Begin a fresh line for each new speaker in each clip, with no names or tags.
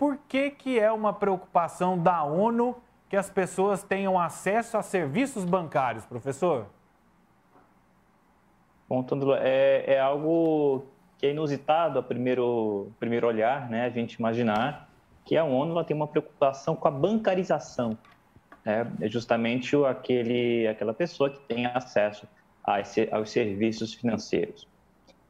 por que, que é uma preocupação da ONU que as pessoas tenham acesso a serviços bancários, professor?
Bom, Tândalo, é, é algo que é inusitado a primeiro, primeiro olhar, né? A gente imaginar que a ONU tem uma preocupação com a bancarização. Né? É justamente aquele, aquela pessoa que tem acesso a esse, aos serviços financeiros.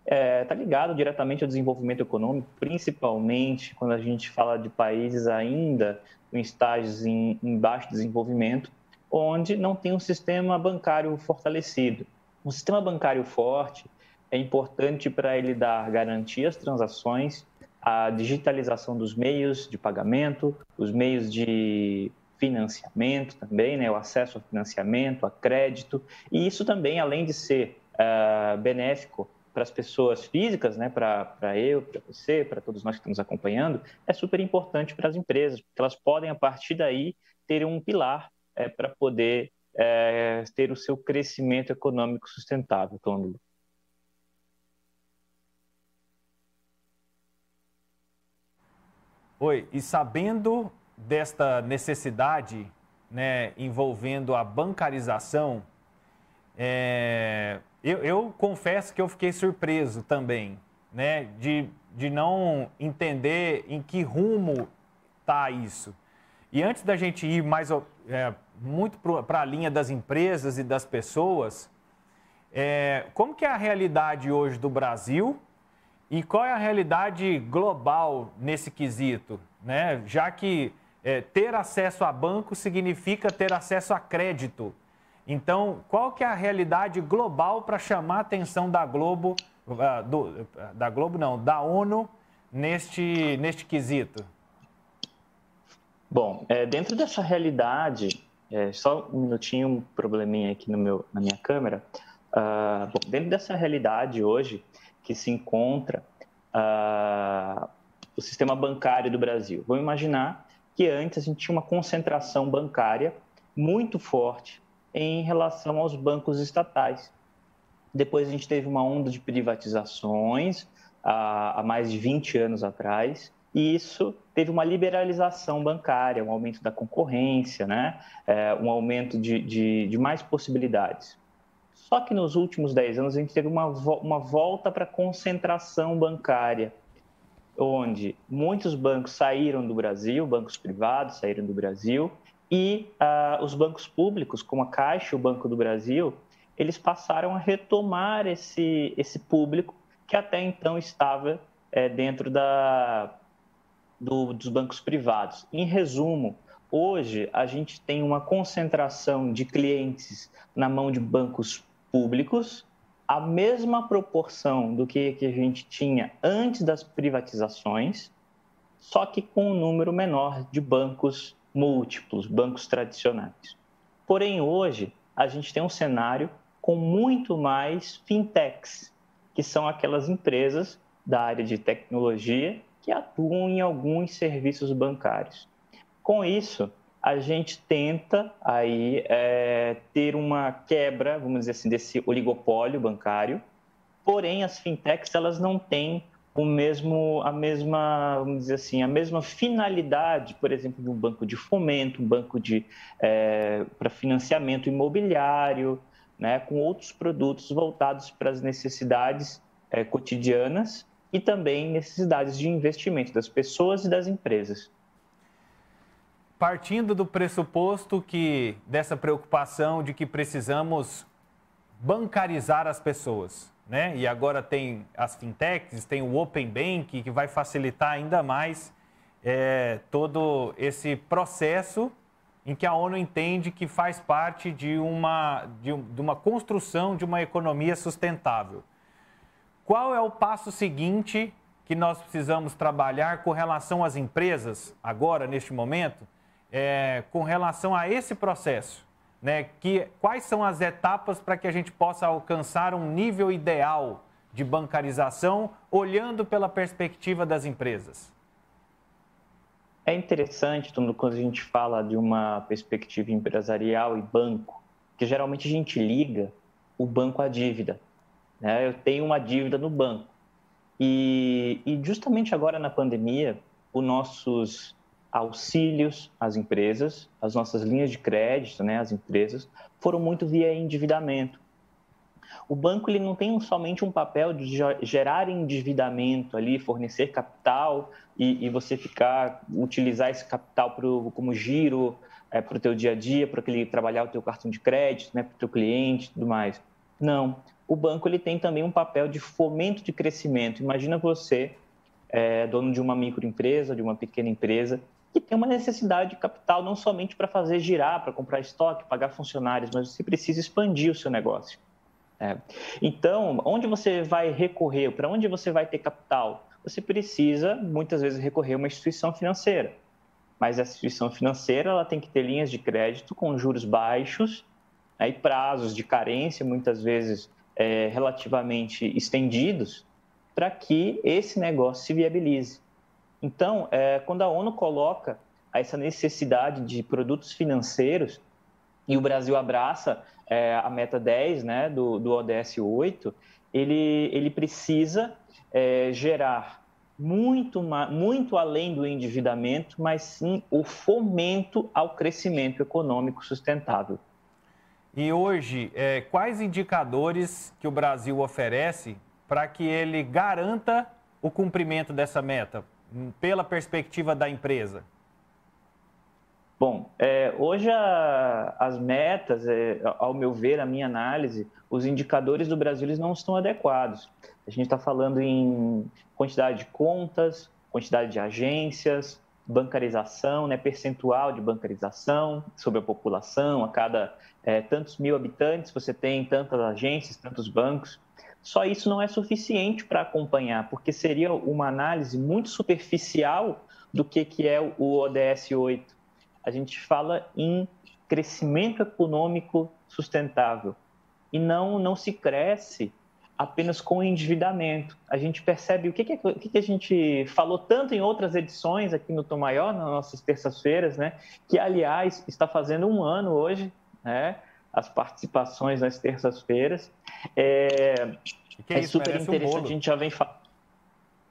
Está é, tá ligado diretamente ao desenvolvimento econômico, principalmente quando a gente fala de países ainda em estágios em, em baixo desenvolvimento, onde não tem um sistema bancário fortalecido. Um sistema bancário forte é importante para ele dar garantia às transações, a digitalização dos meios de pagamento, os meios de financiamento também, né, o acesso a financiamento, a crédito, e isso também, além de ser uh, benéfico para as pessoas físicas, né, para eu, para você, para todos nós que estamos acompanhando, é super importante para as empresas, porque elas podem, a partir daí, ter um pilar é, para poder é, ter o seu crescimento econômico sustentável, Tônulo.
Oi, e sabendo desta necessidade né, envolvendo a bancarização, é, eu, eu, confesso que eu fiquei surpreso também, né, de, de não entender em que rumo está isso. E antes da gente ir mais é, muito para a linha das empresas e das pessoas, é, como que é a realidade hoje do Brasil e qual é a realidade global nesse quesito? Né? Já que é, ter acesso a banco significa ter acesso a crédito. Então, qual que é a realidade global para chamar a atenção da Globo, uh, do, da Globo não, da ONU neste, neste quesito?
Bom, é, dentro dessa realidade, é, só um minutinho, um probleminha aqui no meu, na minha câmera. Uh, bom, dentro dessa realidade hoje, que se encontra uh, o sistema bancário do Brasil. Vamos imaginar que antes a gente tinha uma concentração bancária muito forte em relação aos bancos estatais. Depois a gente teve uma onda de privatizações há, há mais de 20 anos atrás, e isso teve uma liberalização bancária, um aumento da concorrência, né? É, um aumento de, de, de mais possibilidades. Só que nos últimos 10 anos a gente teve uma, uma volta para a concentração bancária, onde muitos bancos saíram do Brasil, bancos privados saíram do Brasil, e uh, os bancos públicos, como a Caixa e o Banco do Brasil, eles passaram a retomar esse, esse público que até então estava é, dentro da, do, dos bancos privados. Em resumo, hoje a gente tem uma concentração de clientes na mão de bancos públicos, a mesma proporção do que, que a gente tinha antes das privatizações, só que com um número menor de bancos múltiplos, bancos tradicionais. Porém, hoje, a gente tem um cenário com muito mais fintechs, que são aquelas empresas da área de tecnologia que atuam em alguns serviços bancários. Com isso, a gente tenta aí é, ter uma quebra, vamos dizer assim, desse oligopólio bancário. Porém, as fintechs elas não têm o mesmo, a mesma, vamos dizer assim, a mesma finalidade, por exemplo, de um banco de fomento, um banco de é, para financiamento imobiliário, né, com outros produtos voltados para as necessidades é, cotidianas e também necessidades de investimento das pessoas e das empresas.
Partindo do pressuposto que dessa preocupação de que precisamos bancarizar as pessoas, né? E agora tem as fintechs, tem o Open Bank que vai facilitar ainda mais é, todo esse processo em que a ONU entende que faz parte de uma, de, de uma construção de uma economia sustentável. Qual é o passo seguinte que nós precisamos trabalhar com relação às empresas, agora, neste momento, é, com relação a esse processo? Né? Que, quais são as etapas para que a gente possa alcançar um nível ideal de bancarização, olhando pela perspectiva das empresas?
É interessante, quando a gente fala de uma perspectiva empresarial e banco, que geralmente a gente liga o banco à dívida. Né? Eu tenho uma dívida no banco. E, e justamente agora na pandemia, os nossos auxílios às empresas, as nossas linhas de crédito, né, às empresas, foram muito via endividamento. O banco ele não tem somente um papel de gerar endividamento ali, fornecer capital e, e você ficar utilizar esse capital pro, como giro é, para o teu dia a dia, para aquele trabalhar o teu cartão de crédito, né, para o teu cliente, tudo mais. Não, o banco ele tem também um papel de fomento de crescimento. Imagina você, é, dono de uma microempresa, de uma pequena empresa, que tem uma necessidade de capital não somente para fazer girar, para comprar estoque, pagar funcionários, mas você precisa expandir o seu negócio. É. Então, onde você vai recorrer? Para onde você vai ter capital? Você precisa, muitas vezes, recorrer a uma instituição financeira. Mas essa instituição financeira ela tem que ter linhas de crédito com juros baixos né, e prazos de carência, muitas vezes é, relativamente estendidos, para que esse negócio se viabilize. Então, é, quando a ONU coloca essa necessidade de produtos financeiros, e o Brasil abraça é, a meta 10 né, do, do ODS 8, ele, ele precisa é, gerar muito, muito além do endividamento, mas sim o fomento ao crescimento econômico sustentável.
E hoje, é, quais indicadores que o Brasil oferece para que ele garanta o cumprimento dessa meta, pela perspectiva da empresa?
Bom, é, hoje a, as metas, é, ao meu ver, a minha análise, os indicadores do Brasil eles não estão adequados. A gente está falando em quantidade de contas, quantidade de agências, bancarização, né, percentual de bancarização sobre a população, a cada é, tantos mil habitantes você tem tantas agências, tantos bancos. Só isso não é suficiente para acompanhar, porque seria uma análise muito superficial do que, que é o ODS 8 a gente fala em crescimento econômico sustentável. E não, não se cresce apenas com endividamento. A gente percebe o que, que, o que, que a gente falou tanto em outras edições aqui no Tom Maior, nas nossas terças-feiras, né? que, aliás, está fazendo um ano hoje, né? As participações nas terças-feiras. É, é, é super interessante, um a gente já vem falando.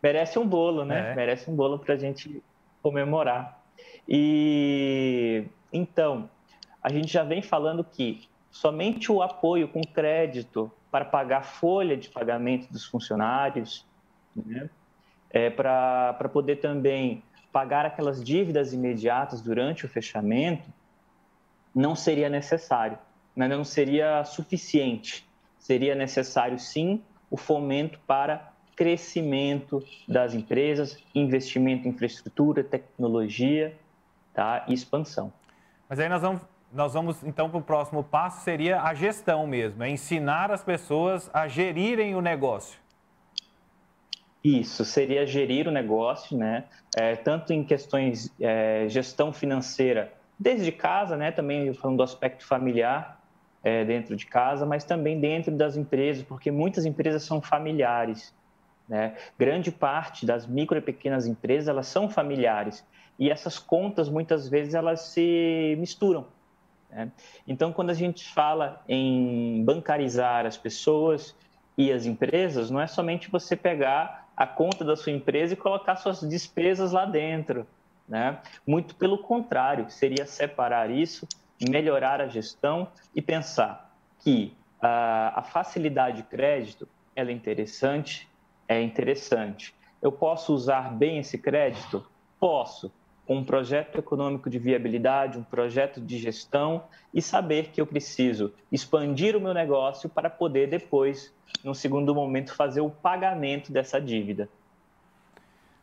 Merece um bolo, né? É. Merece um bolo para a gente comemorar. E então, a gente já vem falando que somente o apoio com crédito para pagar folha de pagamento dos funcionários, né, é, para poder também pagar aquelas dívidas imediatas durante o fechamento, não seria necessário, né, não seria suficiente. Seria necessário, sim, o fomento para crescimento das empresas, investimento em infraestrutura, tecnologia tá? e expansão.
Mas aí nós vamos, nós vamos então para o próximo passo, seria a gestão mesmo, é ensinar as pessoas a gerirem o negócio.
Isso, seria gerir o negócio, né? É, tanto em questões é, gestão financeira, desde casa, né? Também falando do aspecto familiar é, dentro de casa, mas também dentro das empresas, porque muitas empresas são familiares. Né? Grande parte das micro e pequenas empresas elas são familiares e essas contas muitas vezes elas se misturam. Né? Então, quando a gente fala em bancarizar as pessoas e as empresas, não é somente você pegar a conta da sua empresa e colocar suas despesas lá dentro. Né? Muito pelo contrário, seria separar isso, melhorar a gestão e pensar que a, a facilidade de crédito ela é interessante, é interessante. Eu posso usar bem esse crédito? Posso um projeto econômico de viabilidade, um projeto de gestão e saber que eu preciso expandir o meu negócio para poder depois, no segundo momento, fazer o pagamento dessa dívida.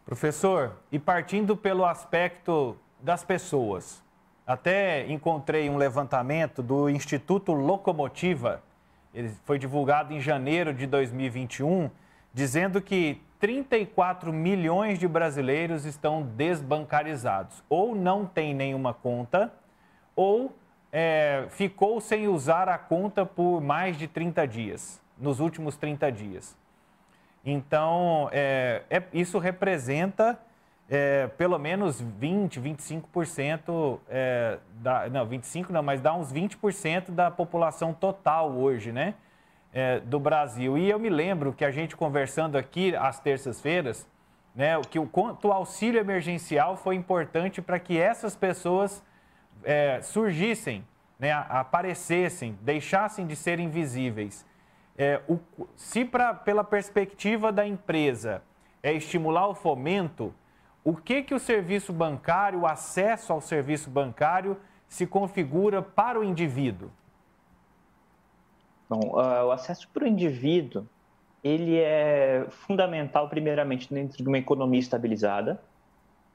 Professor, e partindo pelo aspecto das pessoas, até encontrei um levantamento do Instituto Locomotiva, ele foi divulgado em janeiro de 2021, dizendo que 34 milhões de brasileiros estão desbancarizados. Ou não tem nenhuma conta, ou é, ficou sem usar a conta por mais de 30 dias, nos últimos 30 dias. Então, é, é, isso representa é, pelo menos 20, 25%, é, da, não, 25 não, mas dá uns 20% da população total hoje, né? é, do Brasil. E eu me lembro que a gente conversando aqui às terças-feiras, né, que o quanto o auxílio emergencial foi importante para que essas pessoas é, surgissem, né, aparecessem, deixassem de ser invisíveis. É, o, se pra, pela perspectiva da empresa é estimular o fomento, o que, que o serviço bancário, o acesso ao serviço bancário se configura para o indivíduo?
Bom, uh, o acesso para o indivíduo, ele é fundamental, primeiramente, dentro de uma economia estabilizada.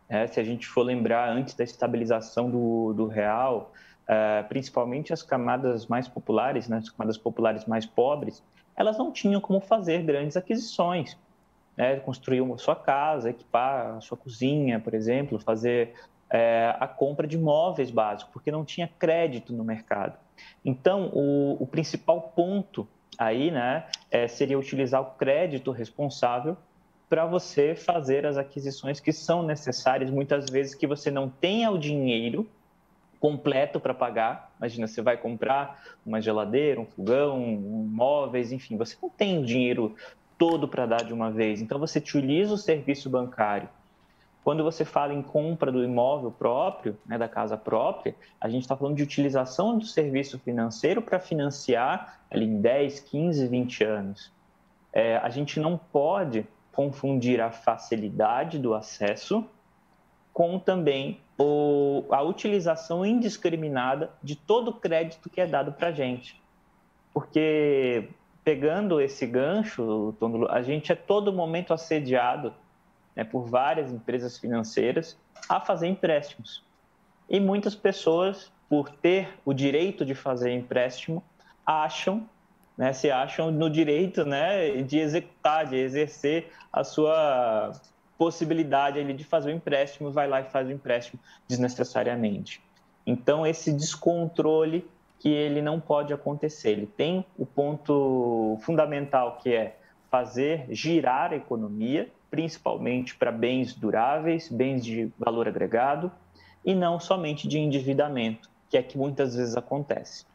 É, se a gente for lembrar, antes da estabilização do, do real, uh, principalmente as camadas mais populares, né, as camadas populares mais pobres, elas não tinham como fazer grandes aquisições. Né, construir uma sua casa, equipar a sua cozinha, por exemplo, fazer é, a compra de móveis básicos, porque não tinha crédito no mercado. Então, o, o principal ponto aí né, é, seria utilizar o crédito responsável para você fazer as aquisições que são necessárias, muitas vezes que você não tenha o dinheiro completo para pagar. Imagina, você vai comprar uma geladeira, um fogão, um móveis, enfim, você não tem o dinheiro todo para dar de uma vez. Então, você utiliza o serviço bancário quando você fala em compra do imóvel próprio, né, da casa própria, a gente está falando de utilização do serviço financeiro para financiar ali em 10, 15, 20 anos. É, a gente não pode confundir a facilidade do acesso com também o, a utilização indiscriminada de todo o crédito que é dado para a gente. Porque, pegando esse gancho, a gente é todo momento assediado né, por várias empresas financeiras a fazer empréstimos. E muitas pessoas, por ter o direito de fazer empréstimo, acham, né, se acham no direito né, de executar, de exercer a sua possibilidade ali de fazer o empréstimo, vai lá e faz o empréstimo desnecessariamente. Então, esse descontrole que ele não pode acontecer. Ele tem o ponto fundamental que é fazer girar a economia, principalmente para bens duráveis, bens de valor agregado, e não somente de endividamento, que é que muitas vezes acontece.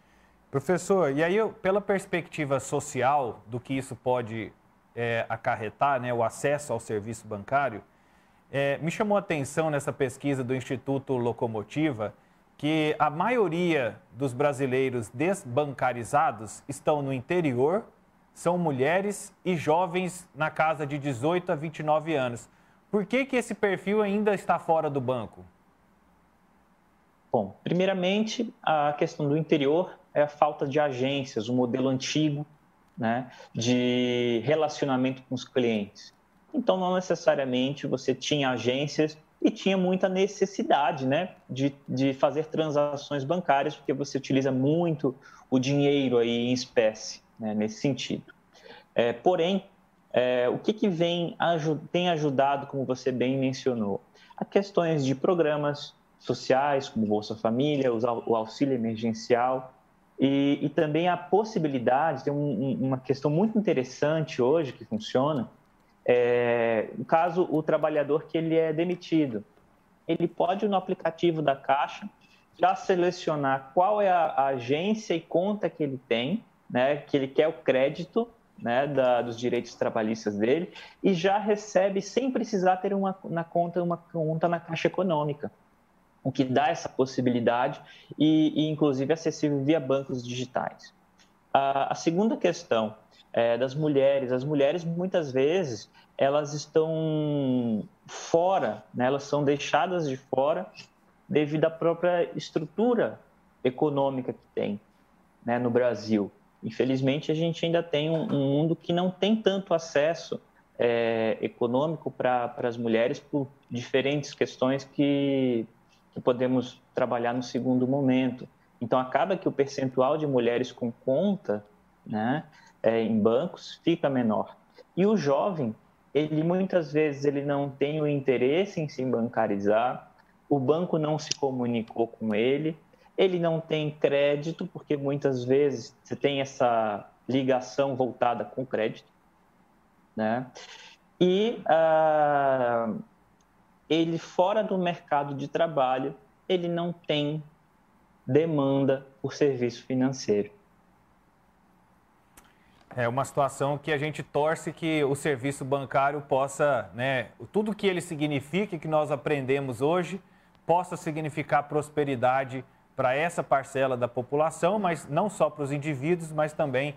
Professor, e aí, pela perspectiva social do que isso pode é, acarretar, né, o acesso ao serviço bancário, é, me chamou a atenção nessa pesquisa do Instituto Locomotiva que a maioria dos brasileiros desbancarizados estão no interior são mulheres e jovens na casa de 18 a 29 anos. Por que, que esse perfil ainda está fora do banco?
Bom, primeiramente, a questão do interior é a falta de agências, o modelo antigo né, de relacionamento com os clientes. Então, não necessariamente você tinha agências e tinha muita necessidade né, de, de fazer transações bancárias, porque você utiliza muito o dinheiro aí em espécie né, nesse sentido. É, porém, é, o que, que vem, tem ajudado, como você bem mencionou? A questões de programas sociais, como Bolsa Família, o auxílio emergencial, e, e também a possibilidade, tem um, uma questão muito interessante hoje que funciona, é, caso, o trabalhador que ele é demitido, ele pode, no aplicativo da Caixa, já selecionar qual é a agência e conta que ele tem, né, que ele quer o crédito né, da, dos direitos trabalhistas dele e já recebe sem precisar ter uma, na conta uma conta na Caixa Econômica, o que dá essa possibilidade e, e inclusive acessível via bancos digitais. A, a segunda questão é das mulheres, as mulheres muitas vezes elas estão fora, né, elas são deixadas de fora devido à própria estrutura econômica que tem né, no Brasil. Infelizmente, a gente ainda tem um, um mundo que não tem tanto acesso é, econômico para as mulheres por diferentes questões que, que podemos trabalhar no segundo momento. Então, acaba que o percentual de mulheres com conta né, é, em bancos fica menor. E o jovem, ele muitas vezes ele não tem o interesse em se bancarizar, o banco não se comunicou com ele, ele não tem crédito, porque muitas vezes você tem essa ligação voltada com crédito, né? E uh, ele fora do mercado de trabalho, ele não tem demanda por serviço financeiro.
É uma situação que a gente torce que o serviço bancário possa, né, tudo que ele significa, que nós aprendemos hoje, possa significar prosperidade para essa parcela da população, mas não só para os indivíduos, mas também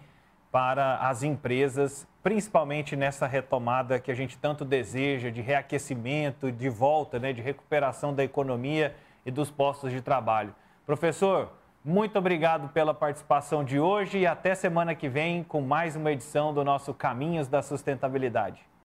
para as empresas, principalmente nessa retomada que a gente tanto deseja de reaquecimento, de volta, né, de recuperação da economia e dos postos de trabalho. Professor, muito obrigado pela participação de hoje e até semana que vem com mais uma edição do nosso Caminhos da Sustentabilidade.